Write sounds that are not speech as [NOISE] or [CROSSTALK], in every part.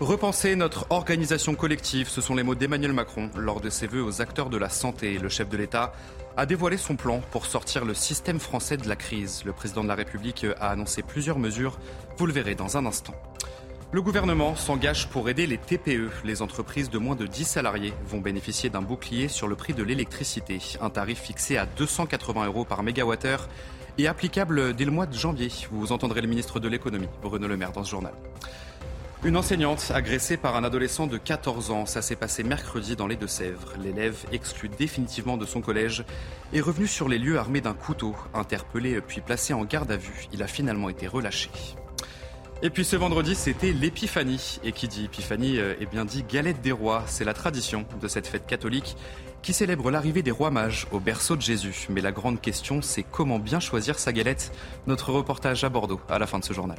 Repenser notre organisation collective, ce sont les mots d'Emmanuel Macron lors de ses vœux aux acteurs de la santé. Le chef de l'État a dévoilé son plan pour sortir le système français de la crise. Le président de la République a annoncé plusieurs mesures. Vous le verrez dans un instant. Le gouvernement s'engage pour aider les TPE. Les entreprises de moins de 10 salariés vont bénéficier d'un bouclier sur le prix de l'électricité. Un tarif fixé à 280 euros par mégawattheure et applicable dès le mois de janvier. Vous entendrez le ministre de l'économie, Bruno Le Maire, dans ce journal. Une enseignante agressée par un adolescent de 14 ans, ça s'est passé mercredi dans les Deux-Sèvres. L'élève, exclu définitivement de son collège, est revenu sur les lieux armé d'un couteau. Interpellé puis placé en garde à vue, il a finalement été relâché. Et puis ce vendredi, c'était l'épiphanie. Et qui dit épiphanie, eh bien dit galette des rois. C'est la tradition de cette fête catholique qui célèbre l'arrivée des rois mages au berceau de Jésus. Mais la grande question, c'est comment bien choisir sa galette Notre reportage à Bordeaux à la fin de ce journal.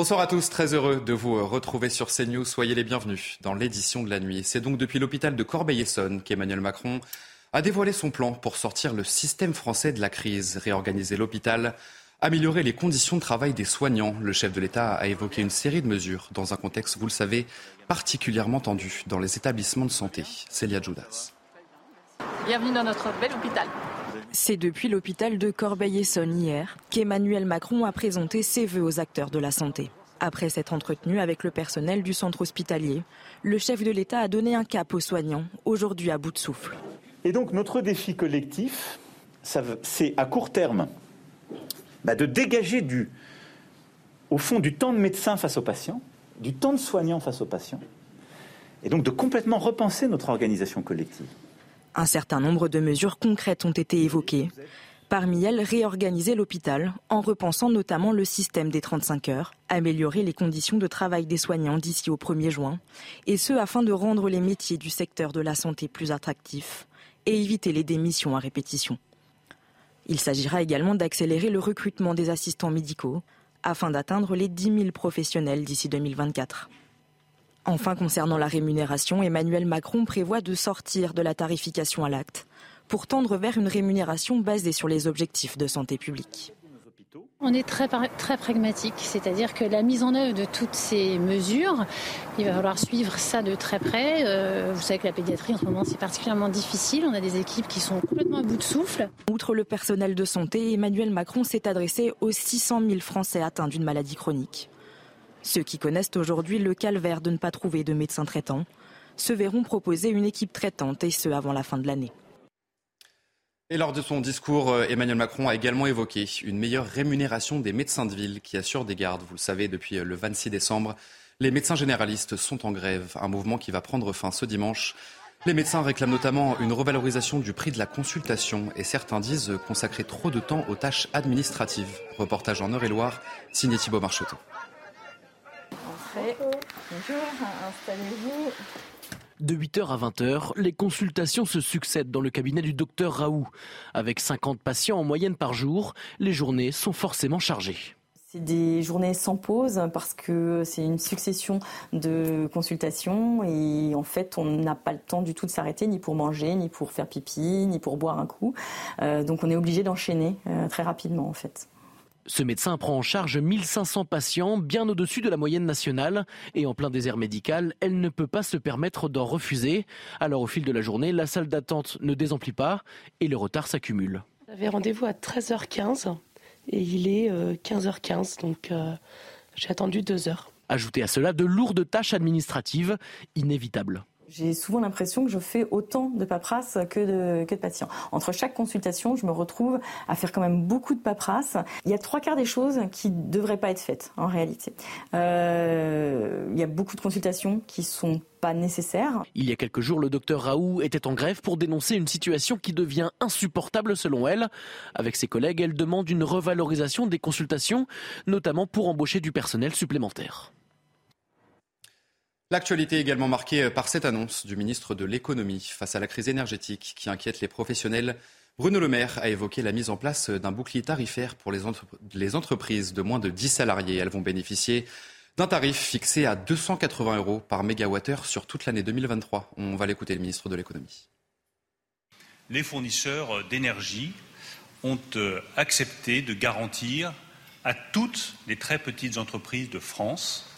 Bonsoir à tous, très heureux de vous retrouver sur CNews. Soyez les bienvenus dans l'édition de la nuit. C'est donc depuis l'hôpital de Corbeil-Essonne qu'Emmanuel Macron a dévoilé son plan pour sortir le système français de la crise, réorganiser l'hôpital, améliorer les conditions de travail des soignants. Le chef de l'État a évoqué une série de mesures dans un contexte, vous le savez, particulièrement tendu dans les établissements de santé. Célia Judas. Bienvenue dans notre bel hôpital. C'est depuis l'hôpital de Corbeil-Essonne hier qu'Emmanuel Macron a présenté ses vœux aux acteurs de la santé. Après s'être entretenu avec le personnel du centre hospitalier, le chef de l'État a donné un cap aux soignants, aujourd'hui à bout de souffle. Et donc notre défi collectif, c'est à court terme bah, de dégager du, fond du temps de médecin face aux patients, du temps de soignant face aux patients, et donc de complètement repenser notre organisation collective. Un certain nombre de mesures concrètes ont été évoquées. Parmi elles, réorganiser l'hôpital en repensant notamment le système des 35 heures, améliorer les conditions de travail des soignants d'ici au 1er juin, et ce afin de rendre les métiers du secteur de la santé plus attractifs et éviter les démissions à répétition. Il s'agira également d'accélérer le recrutement des assistants médicaux afin d'atteindre les 10 000 professionnels d'ici 2024. Enfin, concernant la rémunération, Emmanuel Macron prévoit de sortir de la tarification à l'acte pour tendre vers une rémunération basée sur les objectifs de santé publique. On est très, très pragmatique, c'est-à-dire que la mise en œuvre de toutes ces mesures, il va falloir suivre ça de très près. Euh, vous savez que la pédiatrie en ce moment c'est particulièrement difficile, on a des équipes qui sont complètement à bout de souffle. Outre le personnel de santé, Emmanuel Macron s'est adressé aux 600 000 Français atteints d'une maladie chronique. Ceux qui connaissent aujourd'hui le calvaire de ne pas trouver de médecin traitant se verront proposer une équipe traitante et ce avant la fin de l'année. Et lors de son discours, euh, Emmanuel Macron a également évoqué une meilleure rémunération des médecins de ville qui assurent des gardes. Vous le savez, depuis euh, le 26 décembre, les médecins généralistes sont en grève, un mouvement qui va prendre fin ce dimanche. Les médecins réclament notamment une revalorisation du prix de la consultation et certains disent consacrer trop de temps aux tâches administratives. Reportage en Eure-et-Loire, signé Thibault Marcheteau. Bonjour, installez-vous. De 8h à 20h, les consultations se succèdent dans le cabinet du docteur Raoult. Avec 50 patients en moyenne par jour, les journées sont forcément chargées. C'est des journées sans pause parce que c'est une succession de consultations et en fait on n'a pas le temps du tout de s'arrêter ni pour manger, ni pour faire pipi, ni pour boire un coup. Euh, donc on est obligé d'enchaîner euh, très rapidement en fait. Ce médecin prend en charge 1500 patients, bien au-dessus de la moyenne nationale. Et en plein désert médical, elle ne peut pas se permettre d'en refuser. Alors au fil de la journée, la salle d'attente ne désemplit pas et le retard s'accumule. J'avais rendez-vous à 13h15 et il est 15h15, euh, donc euh, j'ai attendu deux heures. Ajoutez à cela de lourdes tâches administratives inévitables. J'ai souvent l'impression que je fais autant de paperasse que de, que patients. Entre chaque consultation, je me retrouve à faire quand même beaucoup de paperasse. Il y a trois quarts des choses qui ne devraient pas être faites en réalité. Euh, il y a beaucoup de consultations qui sont pas nécessaires. Il y a quelques jours, le docteur Raoult était en grève pour dénoncer une situation qui devient insupportable selon elle. Avec ses collègues, elle demande une revalorisation des consultations, notamment pour embaucher du personnel supplémentaire. L'actualité est également marquée par cette annonce du ministre de l'économie face à la crise énergétique qui inquiète les professionnels. Bruno Le Maire a évoqué la mise en place d'un bouclier tarifaire pour les, entreprises de moins de 10 salariés. Elles vont bénéficier d'un tarif fixé à 280 euros par mégawattheure sur toute l'année 2023. On va l'écouter, le ministre de l'économie. Les fournisseurs d'énergie ont euh, accepté de garantir à toutes les très petites entreprises de France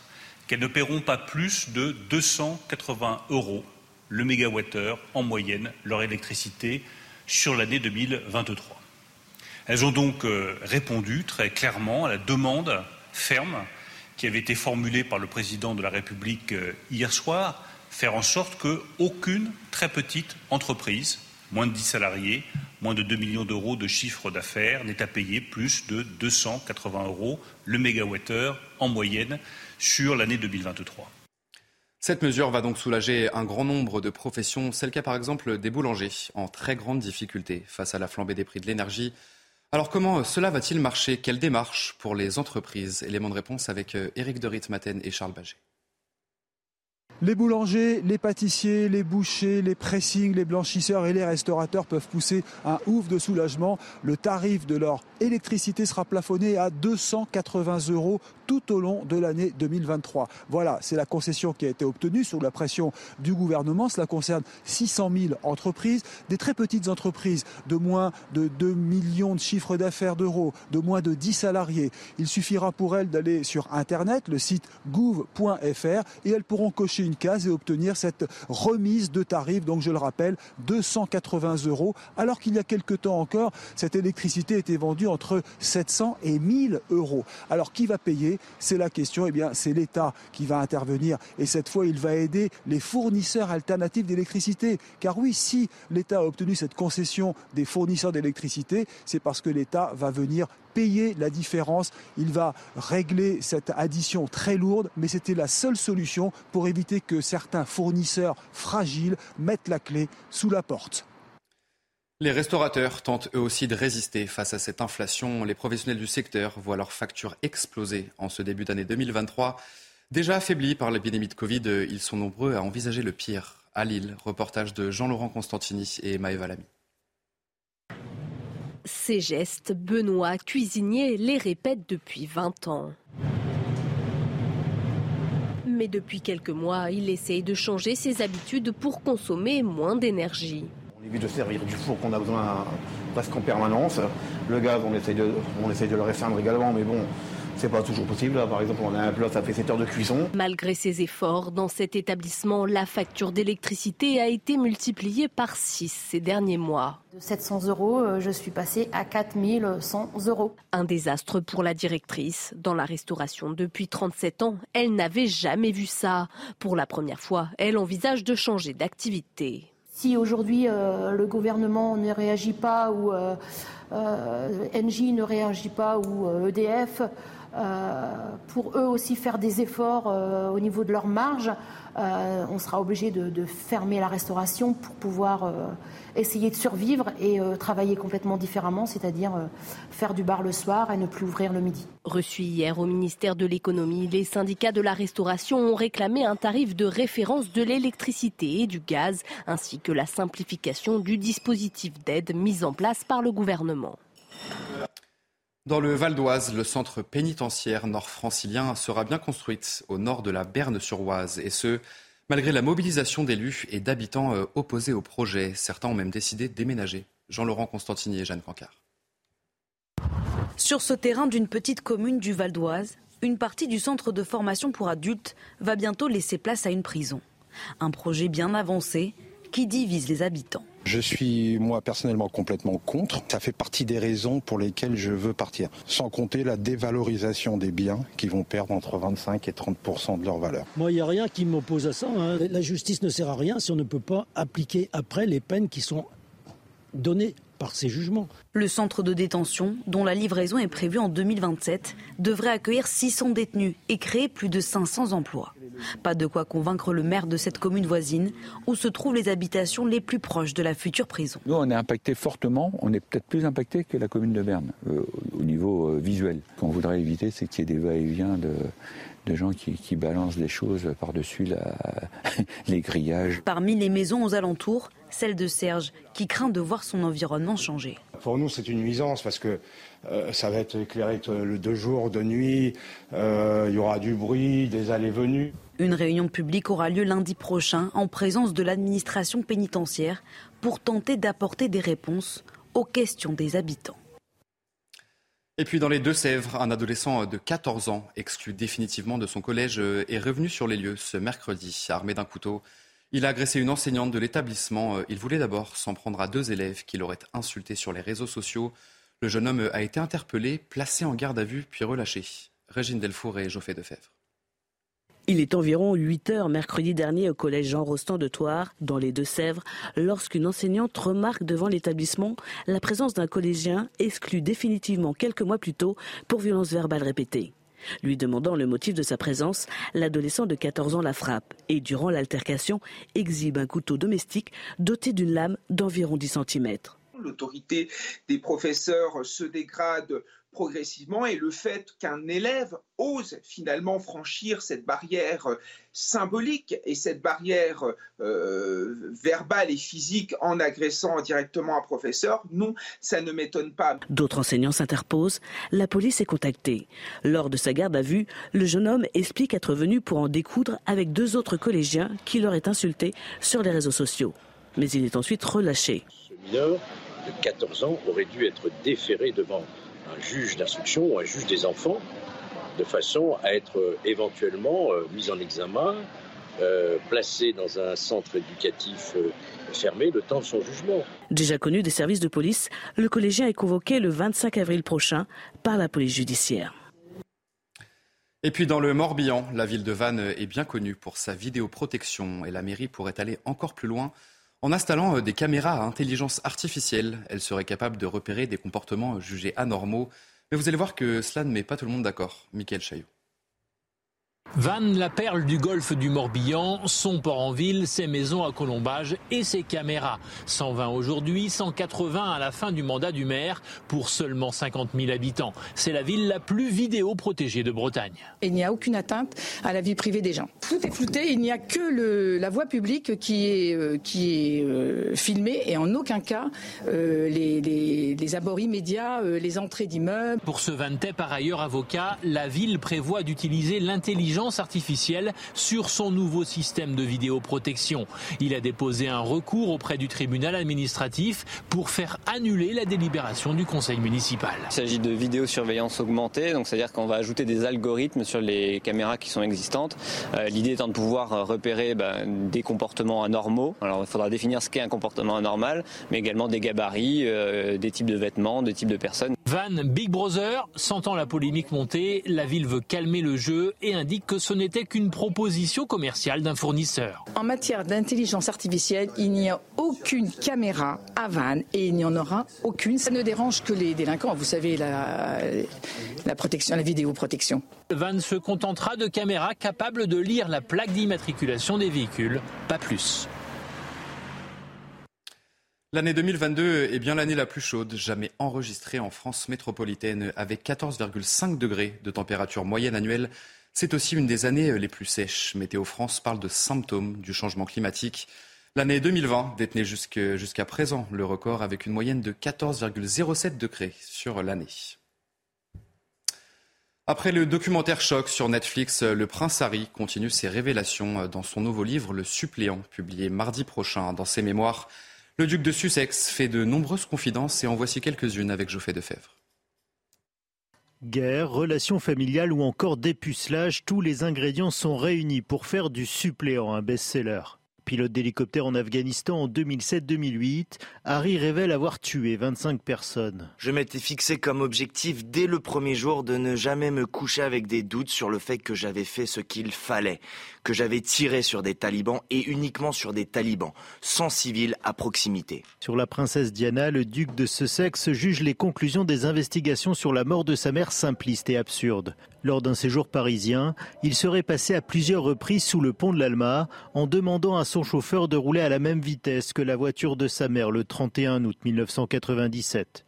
qu'elles ne paieront pas plus de 280 euros le mégawattheure en moyenne leur électricité sur l'année 2023. Elles ont donc euh, répondu très clairement à la demande ferme qui avait été formulée par le président de la République euh, hier soir, faire en sorte qu'aucune très petite entreprise, moins de 10 salariés, moins de 2 millions d'euros de chiffre d'affaires, n'ait à payer plus de 280 euros le mégawattheure en moyenne sur l'année 2023. Cette mesure va donc soulager un grand nombre de professions. C'est le cas par exemple des boulangers en très grande difficulté face à la flambée des prix de l'énergie. Alors comment cela va-t-il marcher? Quelle démarche pour les entreprises? Élément de réponse avec Éric de Ritmaten et Charles Baget. Les boulangers, les pâtissiers, les bouchers, les pressings, les blanchisseurs et les restaurateurs peuvent pousser un ouf de soulagement. Le tarif de leur électricité sera plafonné à 280 euros tout au long de l'année 2023. Voilà, c'est la concession qui a été obtenue sous la pression du gouvernement. Cela concerne 600 000 entreprises, des très petites entreprises de moins de 2 millions de chiffres d'affaires d'euros, de moins de 10 salariés. Il suffira pour elles d'aller sur Internet, le site gouv.fr, et elles pourront cocher une case et obtenir cette remise de tarifs. Donc je le rappelle, 280 euros, alors qu'il y a quelque temps encore, cette électricité était vendue entre 700 et 1000 euros. Alors qui va payer? C'est la question. Eh bien, c'est l'État qui va intervenir. Et cette fois, il va aider les fournisseurs alternatifs d'électricité. Car oui, si l'État a obtenu cette concession des fournisseurs d'électricité, c'est parce que l'État va venir payer la différence. Il va régler cette addition très lourde, mais c'était la seule solution pour éviter que certains fournisseurs fragiles mettent la clé sous la porte. Les restaurateurs tentent eux aussi de résister face à cette inflation. Les professionnels du secteur voient leurs factures exploser en ce début d'année 2023. Déjà affaiblis par l'épidémie de Covid, ils sont nombreux à envisager le pire. À Lille, reportage de Jean-Laurent Constantini et Maëva Lamy. Ces gestes, Benoît, cuisinier, les répète depuis 20 ans. Mais depuis quelques mois, il essaye de changer ses habitudes pour consommer moins d'énergie. On évite de servir du four qu'on a besoin presque en permanence. Le gaz, on essaye de, on essaye de le restreindre également, mais bon, c'est pas toujours possible. Par exemple, on a un plat, ça fait 7 heures de cuisson. Malgré ses efforts, dans cet établissement, la facture d'électricité a été multipliée par 6 ces derniers mois. De 700 euros, euh, je suis passée à 4100 euros. Un désastre pour la directrice. Dans la restauration depuis 37 ans, elle n'avait jamais vu ça. Pour la première fois, elle envisage de changer d'activité. Si aujourd'hui euh, le gouvernement ne réagit pas ou euh, euh, ne réagit pas ou EDF, pour eux aussi faire des efforts au niveau de leur marge, on sera obligé de, fermer la restauration pour pouvoir essayer de survivre et euh, travailler complètement différemment, c'est-à-dire euh, faire du bar le soir et ne plus ouvrir le midi. Reçu hier au ministère de l'économie, les syndicats de la restauration ont réclamé un tarif de référence de l'électricité et du gaz, ainsi que la simplification du dispositif d'aide mis en place par le gouvernement. Dans le Val d'Oise, le centre pénitentiaire nord-francilien sera bien construit au nord de la Berne-sur-Oise, et ce, Malgré la mobilisation d'élus et d'habitants euh, opposés au projet, certains ont même décidé de déménager. Jean-Laurent Constantini et Jeanne Cancard. Sur ce terrain d'une petite commune du Val d'Oise, une partie du centre de formation pour adultes va bientôt laisser place à une prison. Un projet bien avancé qui divise les habitants. Je suis moi personnellement complètement contre. Ça fait partie des raisons pour lesquelles je veux partir. Sans compter la dévalorisation des biens qui vont perdre entre 25 et 30% de leur valeur. Moi, il n'y a rien qui m'oppose à ça. Hein. La justice ne sert à rien si on ne peut pas appliquer après les peines qui sont données par ces jugements. Le centre de détention, dont la livraison est prévue en 2027, devrait accueillir 600 détenus et créer plus de 500 emplois. Pas de quoi convaincre le maire de cette commune voisine, où se trouvent les habitations les plus proches de la future prison. Nous, on est impacté fortement, on est peut-être plus impacté que la commune de Berne, euh, au niveau euh, visuel. Ce qu'on voudrait éviter, c'est qu'il y ait des va-et-vient de, de gens qui, balancent des choses par-dessus [LAUGHS] les grillages. Parmi les maisons aux alentours, celle de Serge, qui craint de voir son environnement changer. Pour nous, c'est une nuisance parce que euh, ça va être éclairé de jour, de nuit, euh, il y aura du bruit, des allées-venues. Une réunion publique aura lieu lundi prochain en présence de l'administration pénitentiaire pour tenter d'apporter des réponses aux questions des habitants. Et puis dans les Deux-Sèvres, un adolescent de 14 ans, exclu définitivement de son collège, est revenu sur les lieux ce mercredi, armé d'un couteau. Il a agressé une enseignante de l'établissement. Il voulait d'abord s'en prendre à deux élèves qui l'auraient insulté sur les réseaux sociaux. Le jeune homme a été interpellé, placé en garde à vue, puis relâché. Régine Delfour et Geoffrey Defebvre. Il est environ 8 heures mercredi dernier au collège Jean Rostand de Thouars, dans les Deux-Sèvres, lorsqu'une enseignante remarque devant l'établissement la présence d'un collégien exclu définitivement quelques mois plus tôt pour violences verbales répétées. Lui demandant le motif de sa présence, l'adolescent de 14 ans la frappe et, durant l'altercation, exhibe un couteau domestique doté d'une lame d'environ 10 cm. L'autorité des professeurs se dégrade progressivement et le fait qu'un élève ose finalement franchir cette barrière symbolique et cette barrière euh, verbale et physique en agressant directement un professeur, non, ça ne m'étonne pas. D'autres enseignants s'interposent, la police est contactée. Lors de sa garde à vue, le jeune homme explique être venu pour en découdre avec deux autres collégiens qui l'auraient insulté sur les réseaux sociaux. Mais il est ensuite relâché. Ce mineur de 14 ans aurait dû être déféré devant un juge d'instruction ou un juge des enfants, de façon à être euh, éventuellement euh, mis en examen, euh, placé dans un centre éducatif fermé le temps de son jugement. Déjà connu des services de police, le collégien est convoqué le 25 avril prochain par la police judiciaire. Et puis dans le Morbihan, la ville de Vannes est bien connue pour sa vidéoprotection et la mairie pourrait aller encore plus loin en installant euh, des caméras à intelligence artificielle, elle serait capable de repérer des comportements jugés anormaux. Mais vous allez voir que cela ne met pas tout le monde d'accord. Michael Chaillot. Vannes, la perle du golfe du Morbihan, son port en ville, ses maisons à colombage et ses caméras. 120 aujourd'hui, 180 à la fin du mandat du maire pour seulement 50 000 habitants. C'est la ville la plus vidéo protégée de Bretagne. Il n'y a aucune atteinte à la vie privée des gens. Tout est flouté, il n'y a que le, la voie publique qui est, euh, qui est euh, filmée et en aucun cas euh, les, les, les, abords immédiats, les entrées d'immeubles. Pour ce Vantais, par ailleurs avocat, la ville prévoit d'utiliser l'intelligence artificielle sur son nouveau système de vidéoprotection. Il a déposé un recours auprès du tribunal administratif pour faire annuler la délibération du conseil municipal. Il s'agit de vidéosurveillance augmentée, donc c'est-à-dire qu'on va ajouter des algorithmes sur les caméras qui sont existantes. Euh, l'idée étant de pouvoir euh, repérer ben, des comportements anormaux. Alors il faudra définir ce qu'est un comportement anormal, mais également des gabarits, euh, des types de vêtements, des types de personnes. Van Big Brother, sentant la polémique monter, la ville veut calmer le jeu et indique que ce n'était qu'une proposition commerciale d'un fournisseur. En matière d'intelligence artificielle, il n'y a aucune caméra à Vannes et il n'y en aura aucune. Ça ne dérange que les délinquants, vous savez, la, la protection, la vidéoprotection. Van se contentera de caméras capables de lire la plaque d'immatriculation des véhicules, pas plus. L'année 2022 est bien l'année la plus chaude jamais enregistrée en France métropolitaine, avec 14,5 degrés de température moyenne annuelle. C'est aussi une des années les plus sèches. Météo France parle de symptômes du changement climatique. L'année 2020 détenait jusqu'à présent le record avec une moyenne de 14,07 degrés sur l'année. Après le documentaire choc sur Netflix, le prince Harry continue ses révélations dans son nouveau livre Le suppléant, publié mardi prochain dans ses mémoires. Le duc de Sussex fait de nombreuses confidences et en voici quelques-unes avec Geoffrey Defebvre. Guerre, relations familiales ou encore dépucelage, tous les ingrédients sont réunis pour faire du suppléant un best-seller. Pilote d'hélicoptère en Afghanistan en 2007-2008, Harry révèle avoir tué 25 personnes. Je m'étais fixé comme objectif dès le premier jour de ne jamais me coucher avec des doutes sur le fait que j'avais fait ce qu'il fallait, que j'avais tiré sur des talibans et uniquement sur des talibans, sans civils à proximité. Sur la princesse Diana, le duc de Sussex juge les conclusions des investigations sur la mort de sa mère simplistes et absurdes. Lors d'un séjour parisien, il serait passé à plusieurs reprises sous le pont de l'Alma en demandant à son chauffeur de rouler à la même vitesse que la voiture de sa mère le 31 août 1997.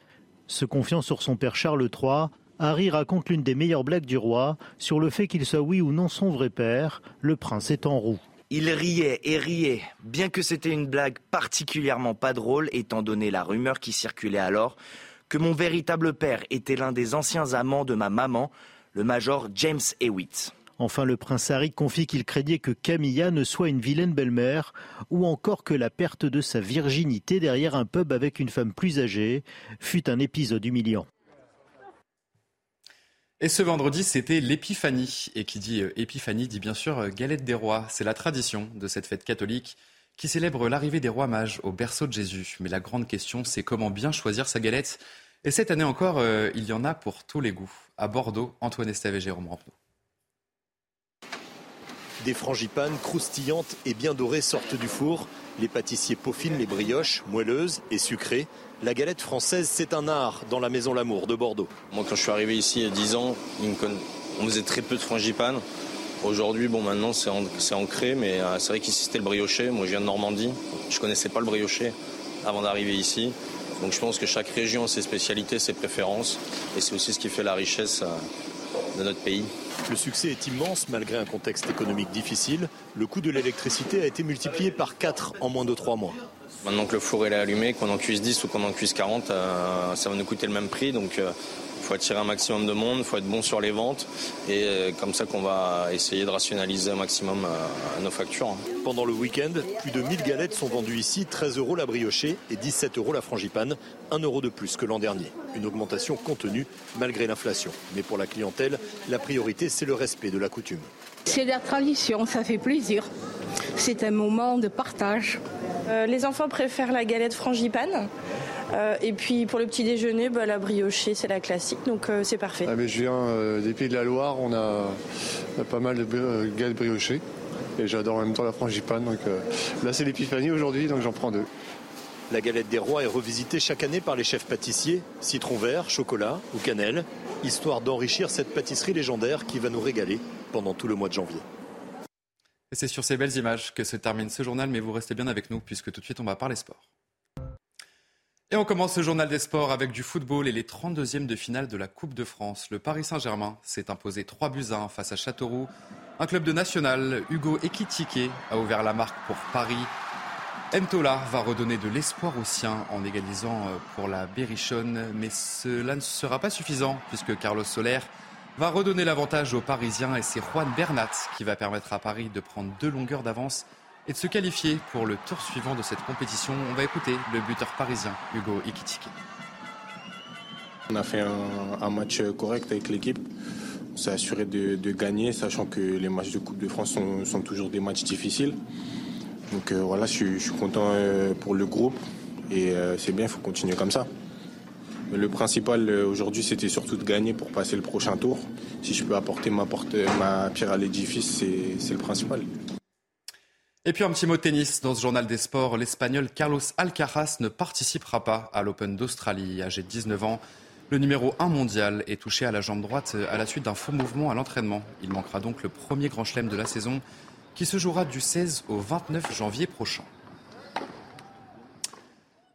Se confiant sur son père Charles III, Harry raconte l'une des meilleures blagues du roi sur le fait qu'il soit oui ou non son vrai père, le prince est en roue. Il riait et riait, bien que c'était une blague particulièrement pas drôle étant donné la rumeur qui circulait alors que mon véritable père était l'un des anciens amants de ma maman, le major James Hewitt. Enfin, le prince Harry confie qu'il craignait que Camilla ne soit une vilaine belle-mère, ou encore que la perte de sa virginité derrière un pub avec une femme plus âgée fut un épisode humiliant. Et ce vendredi, c'était l'épiphanie. Et qui dit euh, épiphanie dit bien sûr euh, galette des rois. C'est la tradition de cette fête catholique qui célèbre l'arrivée des rois mages au berceau de Jésus. Mais la grande question, c'est comment bien choisir sa galette. Et cette année encore, euh, il y en a pour tous les goûts. À Bordeaux, Antoine Estève et Jérôme Rampenou. Des frangipanes croustillantes et bien dorées sortent du four. Les pâtissiers peaufinent les brioches, moelleuses et sucrées. La galette française, c'est un art dans la Maison L'Amour de Bordeaux. Moi, quand je suis arrivé ici il y a 10 ans, on faisait très peu de frangipane. Aujourd'hui, bon, maintenant, c'est ancré, mais euh, c'est vrai qu'ici, c'était le brioché. Moi, je viens de Normandie. Je connaissais pas le brioché avant d'arriver ici. Donc, je pense que chaque région a ses spécialités, ses préférences. Et c'est aussi ce qui fait la richesse euh, de notre pays. Le succès est immense malgré un contexte économique difficile. Le coût de l'électricité a été multiplié par 4 en moins de 3 mois. Maintenant que le four est allumé, qu'on en cuise 10 ou qu'on en cuise 40, euh, ça va nous coûter le même prix. Donc euh, faut attirer un maximum de monde, il faut être bon sur les ventes. Et euh, comme ça qu'on va essayer de rationaliser un maximum nos factures. Pendant le week-end, plus de 1000 galettes sont vendues ici, 13 euros la briochée et 17 euros la frangipane, 1 euro de plus que l'an dernier. Une augmentation contenue malgré l'inflation. Mais pour la clientèle, la priorité c'est le respect de la coutume. C'est la tradition, ça fait plaisir. C'est un moment de partage. Euh, les enfants préfèrent la galette frangipane. Euh, et puis pour le petit déjeuner, bah, la briochée, c'est la classique, donc euh, c'est parfait. Ah, mais je viens des Pays de la Loire, on a, pas mal de galettes briochées. Et j'adore en même temps la frangipane. Donc là, c'est l'épiphanie aujourd'hui, donc j'en prends deux. La galette des rois est revisitée chaque année par les chefs pâtissiers, citron vert, chocolat ou cannelle, histoire d'enrichir cette pâtisserie légendaire qui va nous régaler pendant tout le mois de janvier. Et c'est sur ces belles images que se termine ce journal, mais vous restez bien avec nous puisque tout de suite on va parler sport. Et on commence ce journal des sports avec du football et les 32e de finale de la Coupe de France. Le Paris Saint-Germain s'est imposé 3 buts à 1 face à Châteauroux. Un club de national, Hugo Ekitike, a ouvert la marque pour Paris. Mtola va redonner de l'espoir aux siens en égalisant euh, pour la Berrichonne, mais cela ne sera pas suffisant puisque Carlos Soler va redonner l'avantage aux Parisiens et c'est Juan Bernat qui va permettre à Paris de prendre deux longueurs d'avance et de se qualifier pour le tour suivant de cette compétition. On va écouter le buteur parisien Hugo Ikitiki. On a fait un, match correct avec l'équipe. On s'est assuré de, gagner, sachant que les matchs de Coupe de France sont, toujours des matchs difficiles. Donc euh, voilà, je, suis content euh, pour le groupe et euh, c'est bien, il faut continuer comme ça. Le principal euh, aujourd'hui, c'était surtout de gagner pour passer le prochain tour. Si je peux apporter ma, ma pierre à l'édifice, c'est le principal. Et puis un petit mot tennis dans ce journal des sports. L'Espagnol Carlos Alcaraz ne participera pas à l'Open d'Australie. Âgé de 19 ans, le numéro 1 mondial est touché à la jambe droite à la suite d'un faux mouvement à l'entraînement. Il manquera donc le premier grand chelem de la saison qui se jouera du 16 au 29 janvier prochain.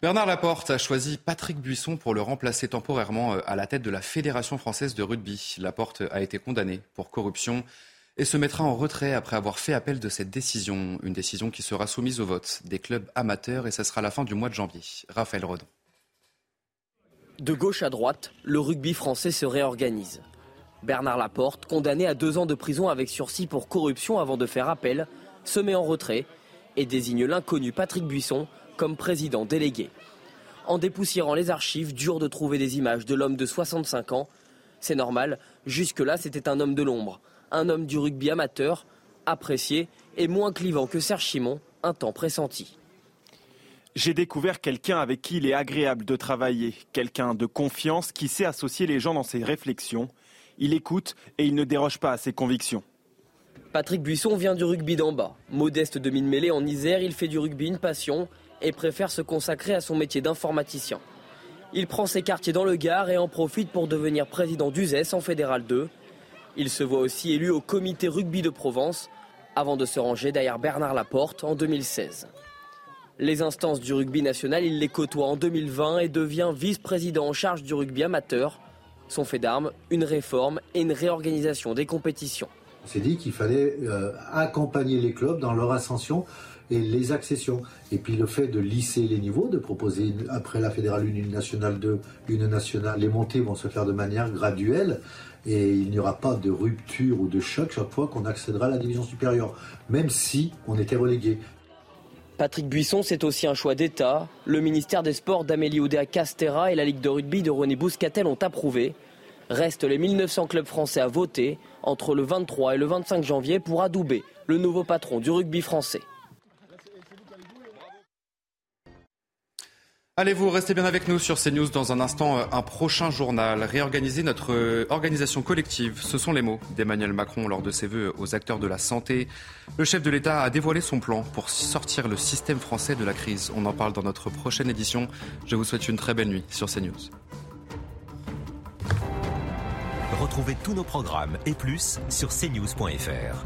Bernard Laporte a choisi Patrick Buisson pour le remplacer temporairement euh, à la tête de la Fédération française de rugby. Laporte a été condamné pour corruption et se mettra en retrait après avoir fait appel de cette décision. Une décision qui sera soumise au vote des clubs amateurs et ce sera la fin du mois de janvier. Raphaël Rodon. De gauche à droite, le rugby français se réorganise. Bernard Laporte, condamné à deux ans de prison avec sursis pour corruption avant de faire appel, se met en retrait et désigne l'inconnu Patrick Buisson comme président délégué. En dépoussiérant les archives, dur de trouver des images de l'homme de 65 ans. C'est normal, jusque-là c'était un homme de l'ombre, un homme du rugby amateur, apprécié et moins clivant que Serge Chimon un temps pressenti. J'ai découvert quelqu'un avec qui il est agréable de travailler, quelqu'un de confiance qui sait associer les gens dans ses réflexions. Il écoute et il ne déroge pas à ses convictions. Patrick Buisson vient du rugby d'en bas. Modeste de mine mêlée en Isère, il fait du rugby une passion et préfère se consacrer à son métier d'informaticien. Il prend ses quartiers dans le Gard et en profite pour devenir président d'UZES en Fédéral 2. Il se voit aussi élu au comité rugby de Provence avant de se ranger derrière Bernard Laporte en 2016. Les instances du rugby national, il les côtoie en 2020 et devient vice-président en charge du rugby amateur. Son fait d'armes, une réforme et une réorganisation des compétitions. On s'est dit qu'il fallait euh, accompagner les clubs dans leur ascension et les accessions. Et puis le fait de lisser les niveaux, de proposer après la fédérale 1 une nationale 2, une nationale, les montées vont se faire de manière graduelle et il n'y aura pas de rupture ou de choc chaque fois qu'on accédera à la division supérieure, même si on était relégué. Patrick Buisson, c'est aussi un choix d'État. Le ministère des Sports d'Amélie Oudéa Castera et la Ligue de rugby de René Bouscatel ont approuvé. Restent les 1900 clubs français à voter entre le 23 et le 25 janvier pour adouber le nouveau patron du rugby français. Allez, vous restez bien avec nous sur CNews. Dans un instant, euh, un prochain journal. Réorganiser notre euh, organisation collective, ce sont les mots d'Emmanuel Macron lors de ses vœux aux acteurs de la santé. Le chef de l'État a dévoilé son plan pour sortir le système français de la crise. On en parle dans notre prochaine édition. Je vous souhaite une très belle nuit sur CNews. Retrouvez tous nos programmes et plus sur cnews.fr.